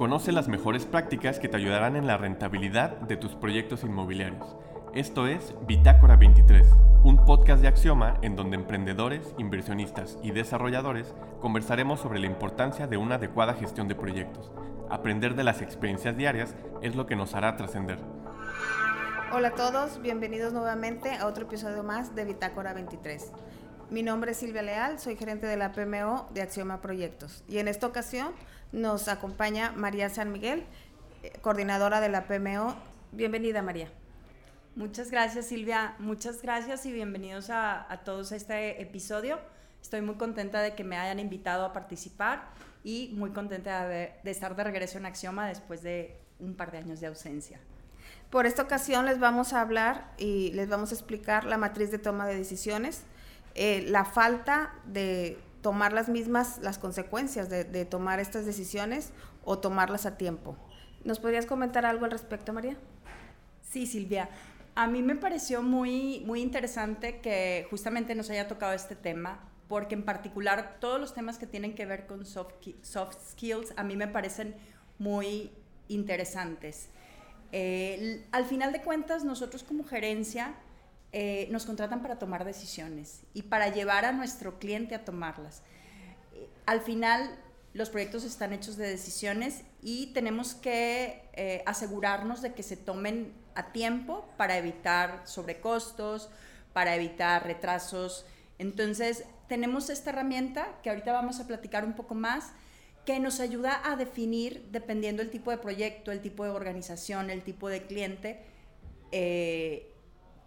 Conoce las mejores prácticas que te ayudarán en la rentabilidad de tus proyectos inmobiliarios. Esto es Bitácora 23, un podcast de Axioma en donde emprendedores, inversionistas y desarrolladores conversaremos sobre la importancia de una adecuada gestión de proyectos. Aprender de las experiencias diarias es lo que nos hará trascender. Hola a todos, bienvenidos nuevamente a otro episodio más de Bitácora 23. Mi nombre es Silvia Leal, soy gerente de la PMO de Axioma Proyectos y en esta ocasión nos acompaña María San Miguel, eh, coordinadora de la PMO. Bienvenida María. Muchas gracias Silvia, muchas gracias y bienvenidos a, todos a este episodio. Estoy muy contenta de que me hayan invitado a participar y muy contenta de, de estar de regreso en Axioma después de un par de años de ausencia. Por esta ocasión les vamos a hablar y les vamos a explicar la matriz de toma de decisiones, eh, la falta de tomar las mismas, las consecuencias de, tomar estas decisiones o tomarlas a tiempo. ¿Nos podrías comentar algo al respecto, María? Sí, Silvia. A mí me pareció muy, muy interesante que justamente nos haya tocado este tema, porque en particular todos los temas que tienen que ver con soft, soft skills a mí me parecen muy interesantes. Eh, al final de cuentas, nosotros como gerencia eh, nos contratan para tomar decisiones y para llevar a nuestro cliente a tomarlas. Eh, al final, los proyectos están hechos de decisiones y tenemos que asegurarnos de que se tomen a tiempo para evitar sobrecostos, para evitar retrasos. Entonces, tenemos esta herramienta que ahorita vamos a platicar un poco más que nos ayuda a definir, dependiendo del tipo de proyecto, el tipo de organización, el tipo de cliente, eh,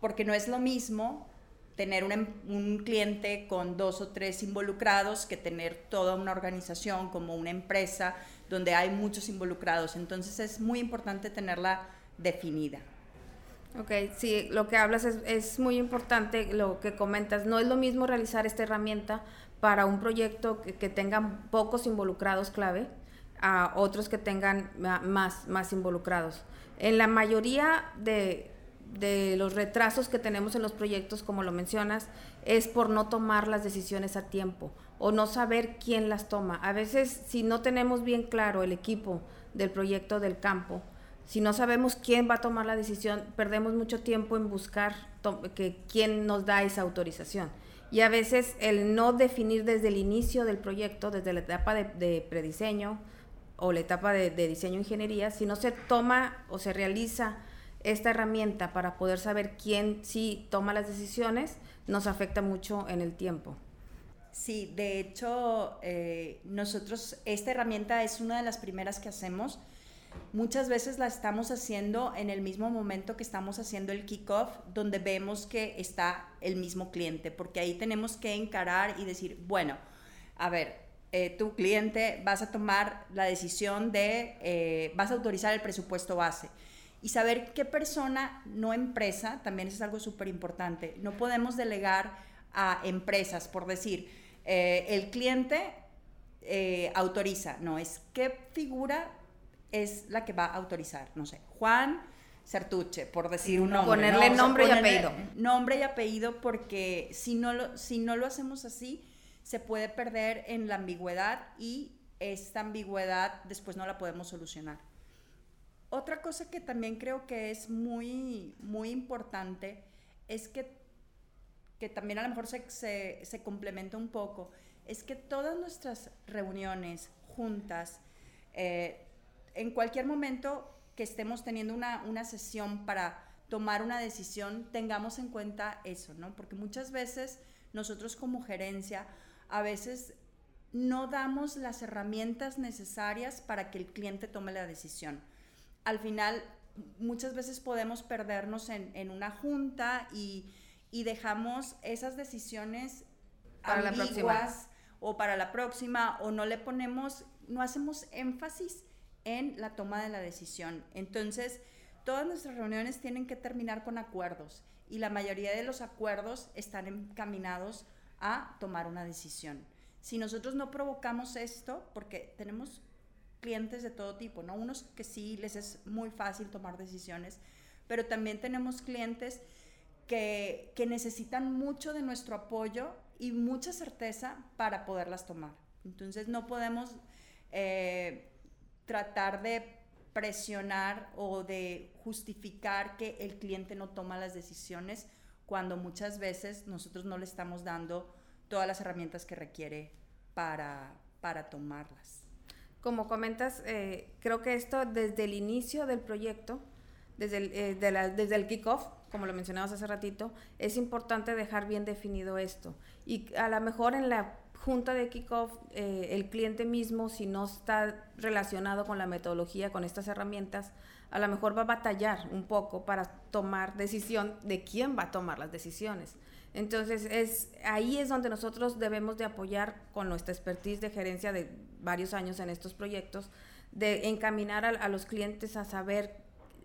porque no es lo mismo tener un, un, cliente con dos o tres involucrados que tener toda una organización como una empresa donde hay muchos involucrados. Entonces es muy importante tenerla definida. Ok, sí, lo que hablas es, es muy importante, lo que comentas. No es lo mismo realizar esta herramienta para un proyecto que, que tengan pocos involucrados clave a otros que tengan más, más involucrados. En la mayoría de, de los retrasos que tenemos en los proyectos, como lo mencionas, es por no tomar las decisiones a tiempo o no saber quién las toma. A veces, si no tenemos bien claro el equipo del proyecto del campo, si no sabemos quién va a tomar la decisión, perdemos mucho tiempo en buscar que, quién nos da esa autorización y a veces el no definir desde el inicio del proyecto, desde la etapa de, prediseño o la etapa de, diseño ingeniería, si no se toma o se realiza esta herramienta para poder saber quién sí toma las decisiones, nos afecta mucho en el tiempo. Sí, de hecho, eh, nosotros, esta herramienta es una de las primeras que hacemos muchas veces la estamos haciendo en el mismo momento que estamos haciendo el kickoff, donde vemos que está el mismo cliente, porque ahí tenemos que encarar y decir, bueno, a ver, eh, tu cliente vas a tomar la decisión de, eh, vas a autorizar el presupuesto base. Y saber qué persona, no empresa, también es algo súper importante. No podemos delegar a empresas por decir, eh, el cliente autoriza, no, es qué figura es la que va a autorizar, no sé, Juan Sertuche, por decir un nombre. Ponerle nombre y apellido. Nombre y apellido porque si no, lo, si no lo hacemos así, se puede perder en la ambigüedad y esta ambigüedad después no la podemos solucionar. Otra cosa que también creo que es muy, muy importante es que, que también a lo mejor se, se, se complementa un poco, es que todas nuestras reuniones, juntas, eh, en cualquier momento que estemos teniendo una, una sesión para tomar una decisión, tengamos en cuenta eso, ¿no? Porque muchas veces nosotros como gerencia, a veces no damos las herramientas necesarias para que el cliente tome la decisión. Al final, muchas veces podemos perdernos en, en una junta y, y, dejamos esas decisiones para ambiguas o para la próxima o no le ponemos, no hacemos énfasis en la toma de la decisión. Entonces, todas nuestras reuniones tienen que terminar con acuerdos y la mayoría de los acuerdos están encaminados a tomar una decisión. Si nosotros no provocamos esto, porque tenemos clientes de todo tipo, ¿no? Unos que sí les es muy fácil tomar decisiones, pero también tenemos clientes que, que necesitan mucho de nuestro apoyo y mucha certeza para poderlas tomar. Entonces no podemos eh, tratar de presionar o de justificar que el cliente no toma las decisiones cuando muchas veces nosotros no le estamos dando todas las herramientas que requiere para, para tomarlas. Como comentas, eh, creo que esto desde el inicio del proyecto, desde el, eh, desde el kickoff, como lo mencionabas hace ratito, es importante dejar bien definido esto. Y a lo mejor en la junta de kickoff, eh, el cliente mismo, si no está relacionado con la metodología, con estas herramientas, a lo mejor va a batallar un poco para tomar decisión de quién va a tomar las decisiones. Entonces, es, ahí es donde nosotros debemos de apoyar con nuestra expertise de gerencia de varios años en estos proyectos, de encaminar a, los clientes a saber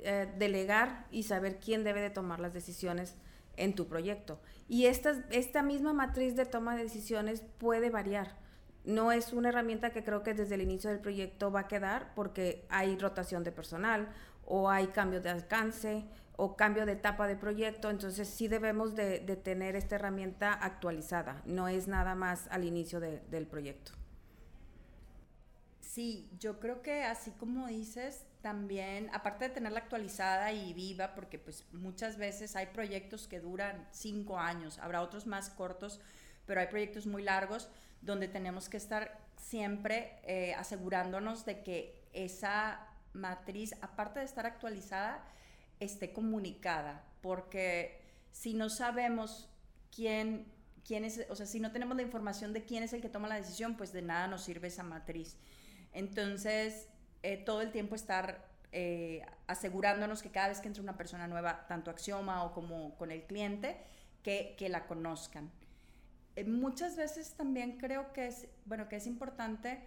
eh, delegar y saber quién debe de tomar las decisiones en tu proyecto. Y esta, esta misma matriz de toma de decisiones puede variar. No es una herramienta que creo que desde el inicio del proyecto va a quedar porque hay rotación de personal o hay cambios de alcance o cambio de etapa de proyecto, entonces sí debemos de, tener esta herramienta actualizada, no es nada más al inicio del proyecto. Sí, yo creo que así como dices, también, aparte de tenerla actualizada y viva, porque pues muchas veces hay proyectos que duran cinco años, habrá otros más cortos, pero hay proyectos muy largos donde tenemos que estar siempre eh, asegurándonos de que esa matriz, aparte de estar actualizada, esté comunicada, porque si no sabemos quién, quién es, o sea, si no tenemos la información de quién es el que toma la decisión, pues de nada nos sirve esa matriz. Entonces, eh, todo el tiempo estar eh, asegurándonos que cada vez que entra una persona nueva, tanto Axioma o como con el cliente, que, que la conozcan. Eh, muchas veces también creo que es, bueno, que es importante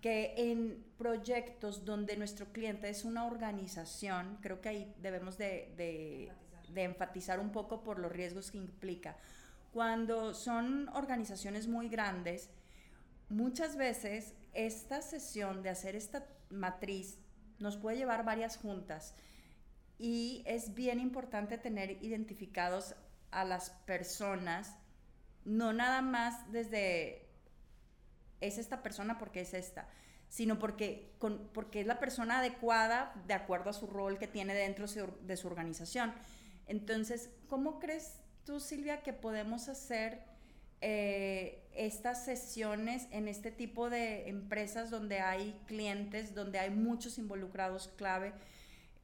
que en proyectos donde nuestro cliente es una organización, creo que ahí debemos de, de, de enfatizar un poco por los riesgos que implica. Cuando son organizaciones muy grandes, muchas veces esta sesión de hacer esta matriz nos puede llevar varias juntas y es bien importante tener identificados a las personas, no nada más desde es esta persona porque es esta, sino porque, porque es la persona adecuada de acuerdo a su rol que tiene dentro de su organización. Entonces, ¿cómo crees tú, Silvia, que podemos hacer eh, estas sesiones en este tipo de empresas donde hay clientes, donde hay muchos involucrados clave,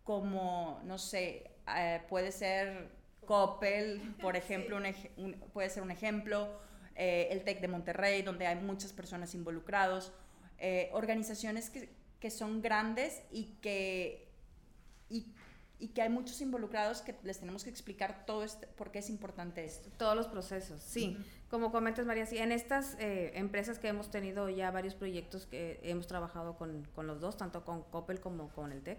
como, no sé, eh, puede ser Coppel, por ejemplo, puede ser un ejemplo, eh, el TEC de Monterrey, donde hay muchas personas involucrados, organizaciones que, que, son grandes y que, y y que hay muchos involucrados que les tenemos que explicar todo esto, por qué es importante esto. Todos los procesos, sí. Como comentas, María, sí, en estas eh, empresas que hemos tenido ya varios proyectos que hemos trabajado con, con los dos, tanto con Coppel como con el TEC,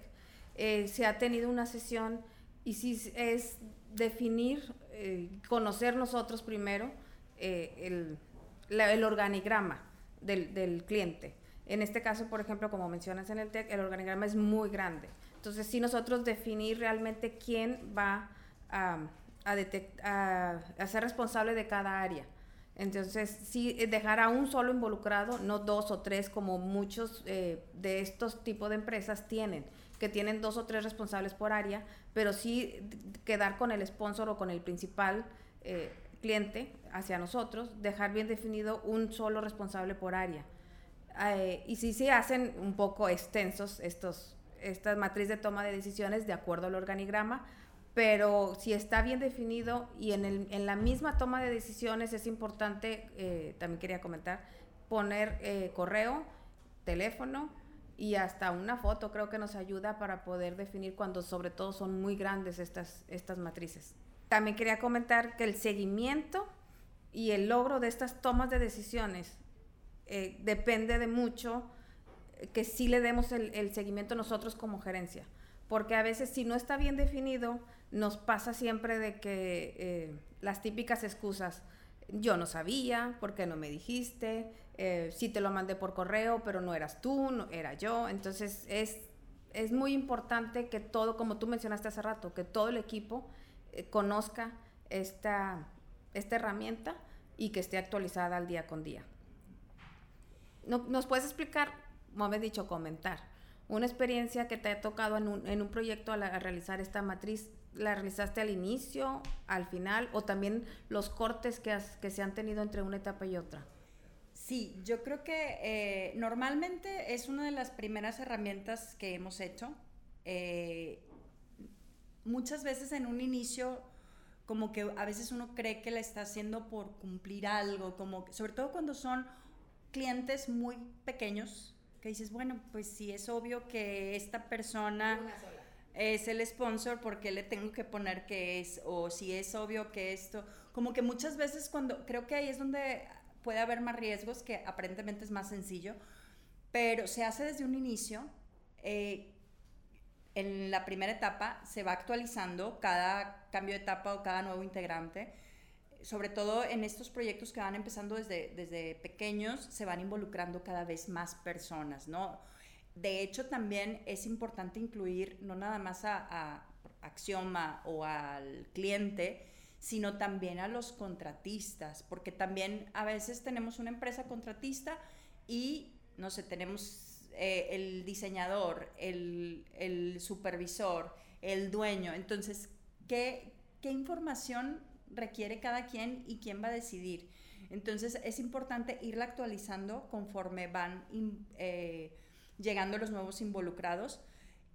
eh, se ha tenido una sesión y sí es definir, eh, conocer nosotros primero el, el, organigrama del, del cliente. En este caso, por ejemplo, como mencionas en el TEC, el organigrama es muy grande. Entonces, sí nosotros definir realmente quién va a, a, ser responsable de cada área. Entonces, sí, dejar a un solo involucrado, no dos o tres como muchos eh, de estos tipos de empresas tienen, que tienen dos o tres responsables por área, pero sí quedar con el sponsor o con el principal eh, cliente hacia nosotros, dejar bien definido un solo responsable por área. Eh, y sí se hacen un poco extensos estos esta matriz de toma de decisiones de acuerdo al organigrama, pero si está bien definido y en, el, en la misma toma de decisiones es importante, eh, también quería comentar, poner eh, correo, teléfono y hasta una foto creo que nos ayuda para poder definir cuando sobre todo son muy grandes estas, estas matrices. También quería comentar que el seguimiento y el logro de estas tomas de decisiones eh, depende de mucho que sí le demos el, seguimiento nosotros como gerencia. Porque a veces si no está bien definido, nos pasa siempre de que eh, las típicas excusas, yo no sabía, ¿por qué no me dijiste? Eh, sí te lo mandé por correo, pero no eras tú, no era yo. Entonces es, es muy importante que todo, como tú mencionaste hace rato, que todo el equipo eh, conozca esta, esta herramienta y que esté actualizada al día con día. ¿No, ¿Nos puedes explicar me habéis dicho comentar. una experiencia que te ha tocado en un, en un proyecto a, realizar esta matriz, ¿la realizaste al inicio, al final o también los cortes que, que se han tenido entre una etapa y otra? Sí, yo creo que eh, normalmente es una de las primeras herramientas que hemos hecho. Eh, muchas veces en un inicio, como que a veces uno cree que la está haciendo por cumplir algo, como sobre todo cuando son clientes muy pequeños, que dices, bueno, pues si es obvio que esta persona es el sponsor, ¿por qué le tengo que poner que es? O si es obvio que esto, como que muchas veces cuando, creo que ahí es donde puede haber más riesgos, que aparentemente es más sencillo, pero se hace desde un inicio. Eh, en la primera etapa se va actualizando cada cambio de etapa o cada nuevo integrante. Sobre todo en estos proyectos que van empezando desde, desde pequeños, se van involucrando cada vez más personas, ¿no? De hecho, también es importante incluir no nada más a, a Axioma o al cliente, sino también a los contratistas, porque también a veces tenemos una empresa contratista y, no sé, tenemos eh, el diseñador, el, supervisor, el dueño. Entonces, ¿qué, ¿qué información requiere cada quien y quién va a decidir? Entonces, es importante irla actualizando conforme van eh, llegando los nuevos involucrados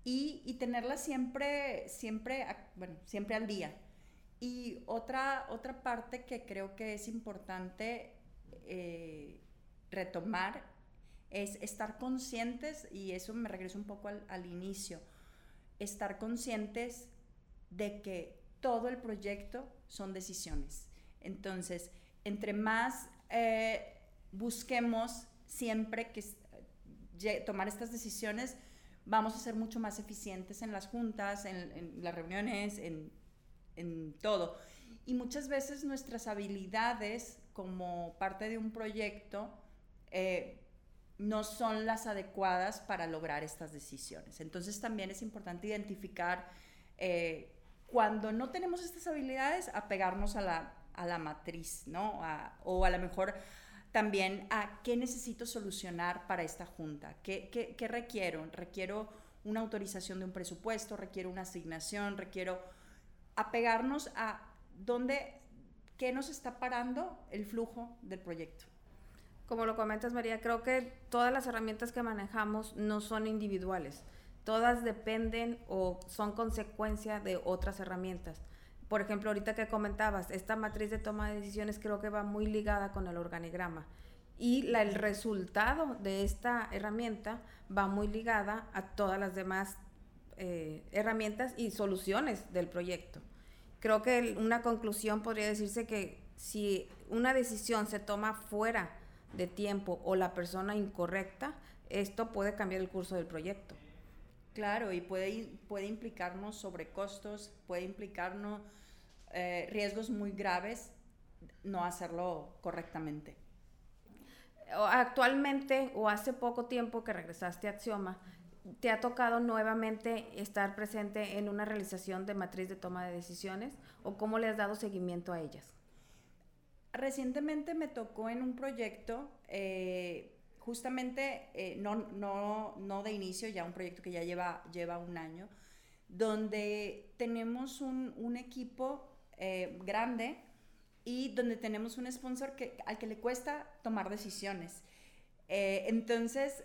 y, y tenerla siempre, siempre, bueno, siempre al día. Y otra, otra parte que creo que es importante eh, retomar es estar conscientes, y eso me regreso un poco al, inicio, estar conscientes de que todo el proyecto son decisiones. Entonces, entre más eh, busquemos siempre que tomar estas decisiones, vamos a ser mucho más eficientes en las juntas, en, en las reuniones, en en todo. Y muchas veces nuestras habilidades como parte de un proyecto eh, no son las adecuadas para lograr estas decisiones. Entonces también es importante identificar eh, cuando no tenemos estas habilidades, apegarnos a la, a la matriz, ¿no? o a lo mejor también a qué necesito solucionar para esta junta, qué, qué, qué requiero. Requiero una autorización de un presupuesto, requiero una asignación, requiero apegarnos a dónde, qué nos está parando el flujo del proyecto. Como lo comentas, María, creo que todas las herramientas que manejamos no son individuales. Todas dependen o son consecuencia de otras herramientas. Por ejemplo, ahorita que comentabas, esta matriz de toma de decisiones creo que va muy ligada con el organigrama. Y el resultado de esta herramienta va muy ligada a todas las demás eh, herramientas y soluciones del proyecto. Creo que una conclusión podría decirse que si una decisión se toma fuera de tiempo o la persona incorrecta, esto puede cambiar el curso del proyecto. Claro, y puede, puede implicarnos sobrecostos, puede implicarnos eh, riesgos muy graves no hacerlo correctamente. Actualmente o hace poco tiempo que regresaste a Axioma, ¿Te ha tocado nuevamente estar presente en una realización de matriz de toma de decisiones o cómo le has dado seguimiento a ellas? Recientemente me tocó en un proyecto, eh, justamente eh, no, no, no, de inicio, ya un proyecto que ya lleva, lleva un año, donde tenemos un, equipo eh, grande y donde tenemos un sponsor que, al que le cuesta tomar decisiones. entonces,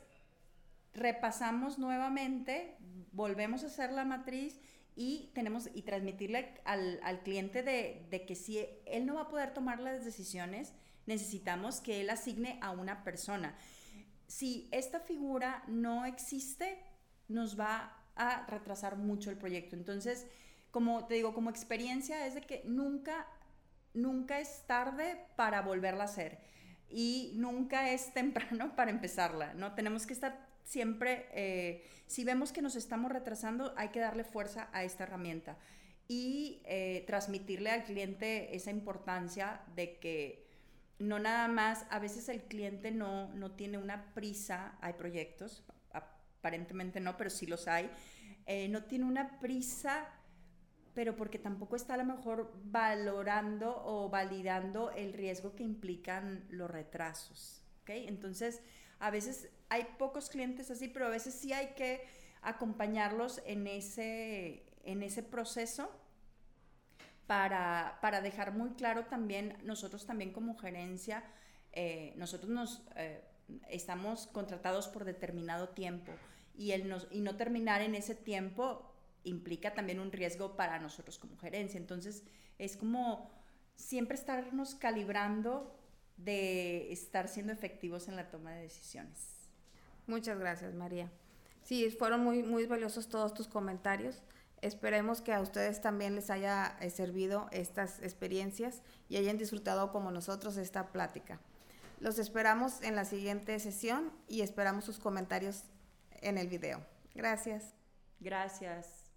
repasamos nuevamente, volvemos a hacer la matriz y tenemos y transmitirle al, al cliente de, de, que si él no va a poder tomar las decisiones, necesitamos que él asigne a una persona. Si esta figura no existe, nos va a retrasar mucho el proyecto. Entonces, como te digo, como experiencia es de que nunca, nunca es tarde para volverla a hacer y nunca es temprano para empezarla, ¿no? Tenemos que estar siempre, eh, si vemos que nos estamos retrasando, hay que darle fuerza a esta herramienta y eh, transmitirle al cliente esa importancia de que no nada más, a veces el cliente no, no tiene una prisa, hay proyectos, aparentemente no, pero sí los hay, eh, no tiene una prisa, pero porque tampoco está a lo mejor valorando o validando el riesgo que implican los retrasos. ¿okay? Entonces, A veces hay pocos clientes así, pero a veces sí hay que acompañarlos en ese, en ese proceso para, para dejar muy claro también, nosotros también como gerencia, eh, nosotros nos eh, estamos contratados por determinado tiempo y, el y no terminar en ese tiempo implica también un riesgo para nosotros como gerencia. Entonces, es como siempre estarnos calibrando de estar siendo efectivos en la toma de decisiones. Muchas gracias, María. Sí, fueron muy, muy valiosos todos tus comentarios. Esperemos que a ustedes también les haya eh, servido estas experiencias y hayan disfrutado como nosotros esta plática. Los esperamos en la siguiente sesión y esperamos sus comentarios en el video. Gracias. Gracias.